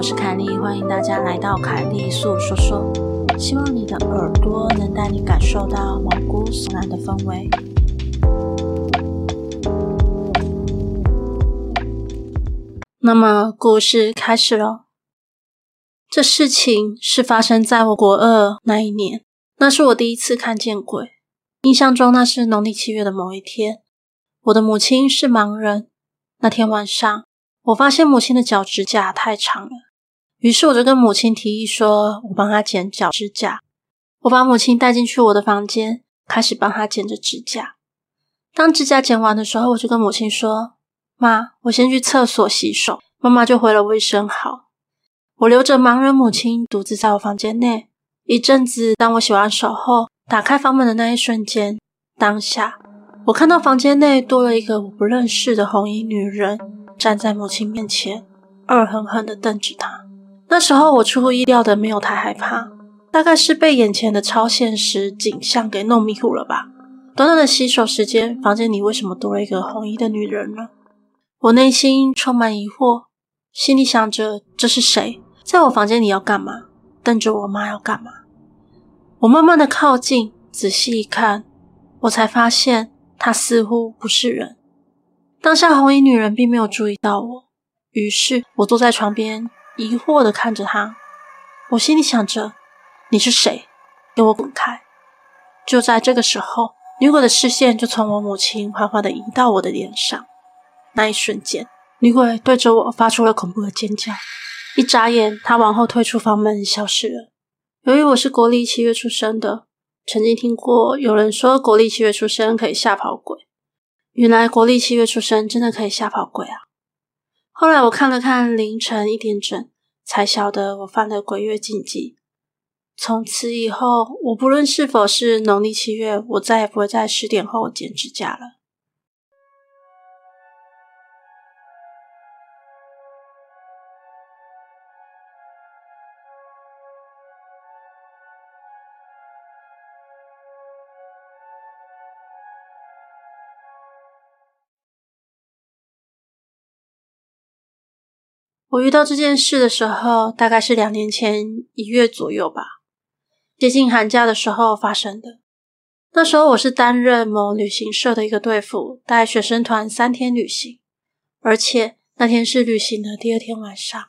我是凯莉，欢迎大家来到凯莉粟说说。希望你的耳朵能带你感受到毛骨悚然的氛围。那么，故事开始喽。这事情是发生在我国二那一年，那是我第一次看见鬼。印象中，那是农历七月的某一天。我的母亲是盲人，那天晚上，我发现母亲的脚指甲太长了。于是我就跟母亲提议说，我帮她剪脚指甲。我把母亲带进去我的房间，开始帮她剪着指甲。当指甲剪完的时候，我就跟母亲说：“妈，我先去厕所洗手。”妈妈就回了我一声“好”。我留着盲人母亲独自在我房间内。一阵子，当我洗完手后，打开房门的那一瞬间，当下我看到房间内多了一个我不认识的红衣女人站在母亲面前，恶狠狠地瞪着她。那时候我出乎意料的没有太害怕，大概是被眼前的超现实景象给弄迷糊了吧。短短的洗手时间，房间里为什么多了一个红衣的女人呢？我内心充满疑惑，心里想着这是谁，在我房间里要干嘛？瞪着我妈要干嘛？我慢慢的靠近，仔细一看，我才发现她似乎不是人。当下红衣女人并没有注意到我，于是我坐在床边。疑惑的看着他，我心里想着：“你是谁？给我滚开！”就在这个时候，女鬼的视线就从我母亲缓缓的移到我的脸上。那一瞬间，女鬼对着我发出了恐怖的尖叫。一眨眼，她往后退出房门，消失了。由于我是国历七月出生的，曾经听过有人说国历七月出生可以吓跑鬼。原来国历七月出生真的可以吓跑鬼啊！后来我看了看凌晨一点整，才晓得我犯了鬼月禁忌。从此以后，我不论是否是农历七月，我再也不会在十点后剪指甲了。我遇到这件事的时候，大概是两年前一月左右吧，接近寒假的时候发生的。那时候我是担任某旅行社的一个队辅，带学生团三天旅行，而且那天是旅行的第二天晚上。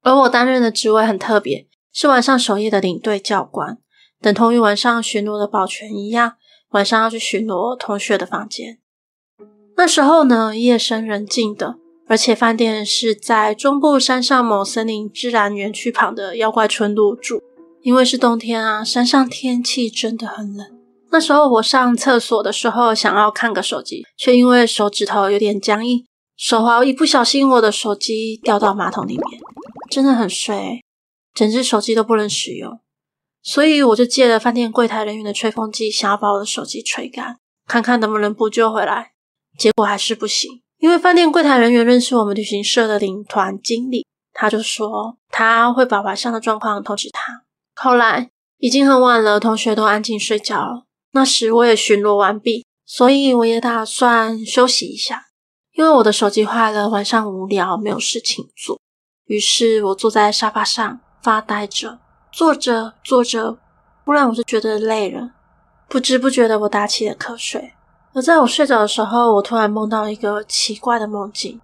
而我担任的职位很特别，是晚上守夜的领队教官，等同于晚上巡逻的保全一样，晚上要去巡逻同学的房间。那时候呢，夜深人静的。而且饭店是在中部山上某森林自然园区旁的妖怪村入住。因为是冬天啊，山上天气真的很冷。那时候我上厕所的时候想要看个手机，却因为手指头有点僵硬，手滑一不小心我的手机掉到马桶里面，真的很衰，整只手机都不能使用。所以我就借了饭店柜台人员的吹风机，想要把我的手机吹干，看看能不能补救回来。结果还是不行。因为饭店柜台人员认识我们旅行社的领团经理，他就说他会把晚上的状况通知他。后来已经很晚了，同学都安静睡觉了。那时我也巡逻完毕，所以我也打算休息一下。因为我的手机坏了，晚上无聊，没有事情做，于是我坐在沙发上发呆着，坐着坐着，忽然我就觉得累了，不知不觉的我打起了瞌睡。而在我睡着的时候，我突然梦到一个奇怪的梦境，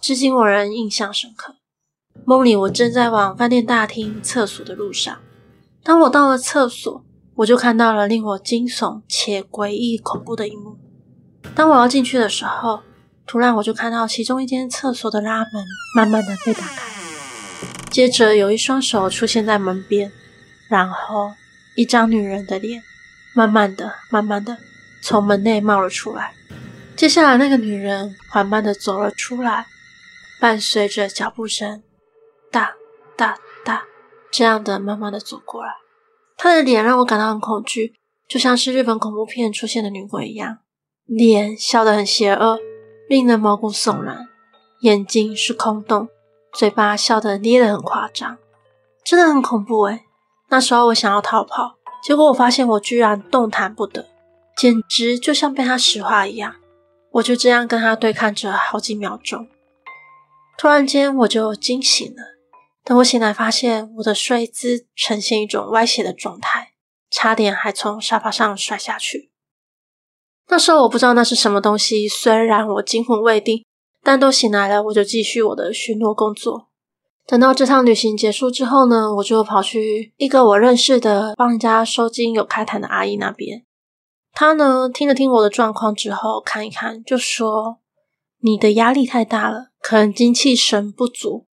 至今我仍印象深刻。梦里我正在往饭店大厅厕所的路上，当我到了厕所，我就看到了令我惊悚且诡异恐怖的一幕。当我要进去的时候，突然我就看到其中一间厕所的拉门慢慢的被打开，接着有一双手出现在门边，然后一张女人的脸慢慢的、慢慢的从门内冒了出来。接下来，那个女人缓慢的走了出来，伴随着脚步声，哒哒哒，这样的慢慢的走过来。她的脸让我感到很恐惧，就像是日本恐怖片出现的女鬼一样，脸笑得很邪恶，令人毛骨悚然。眼睛是空洞，嘴巴笑得捏得很夸张，真的很恐怖诶。那时候我想要逃跑，结果我发现我居然动弹不得，简直就像被他石化一样。我就这样跟他对看着好几秒钟，突然间我就惊醒了。等我醒来，发现我的睡姿呈现一种歪斜的状态，差点还从沙发上摔下去。那时候我不知道那是什么东西，虽然我惊魂未定，但都醒来了，我就继续我的巡逻工作。等到这趟旅行结束之后呢，我就跑去一个我认识的帮人家收金有开坛的阿姨那边。他呢，听了听我的状况之后，看一看，就说：“你的压力太大了，可能精气神不足。”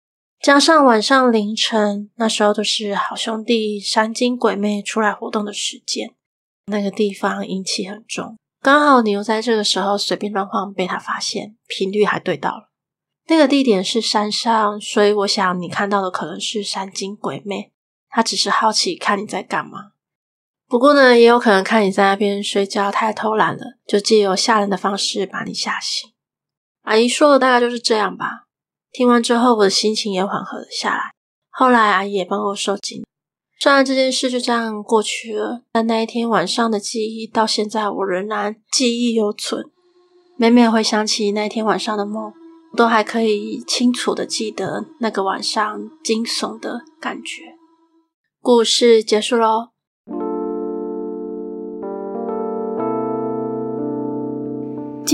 加上晚上凌晨，那时候都是好兄弟山精鬼魅出来活动的时间，那个地方阴气很重，刚好你又在这个时候随便乱晃，被他发现，频率还对到了。那个地点是山上，所以我想你看到的可能是山精鬼魅，他只是好奇看你在干嘛。不过呢，也有可能看你在那边睡觉太偷懒了，就借由吓人的方式把你吓醒。阿姨说的大概就是这样吧。听完之后，我的心情也缓和了下来。后来阿姨也帮我收惊。虽然这件事就这样过去了，但那一天晚上的记忆到现在我仍然记忆犹存。每每回想起那天晚上的梦，我都还可以清楚的记得那个晚上惊悚的感觉。故事结束喽。